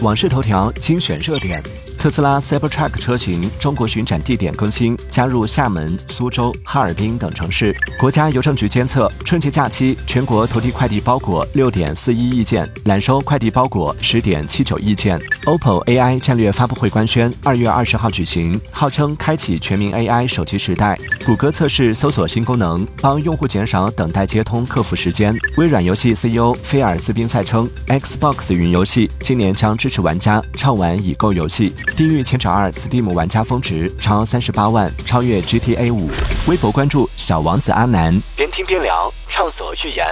网视头条精选热点：特斯拉 Cybertruck 车型中国巡展地点更新，加入厦门、苏州、哈尔滨等城市。国家邮政局监测，春节假期全国投递快递包裹六点四一亿件，揽收快递包裹十点七九亿件。OPPO AI 战略发布会官宣，二月二十号举行，号称开启全民 AI 手机时代。谷歌测试搜索新功能，帮用户减少等待接通客服时间。微软游戏 CEO 菲尔斯宾塞称，Xbox 云游戏今年将支持玩家畅玩已购游戏。《地狱前者二》Steam 玩家峰值超三十八万，超越 GTA 五。微博关注小王子阿南，边听边聊，畅所欲言。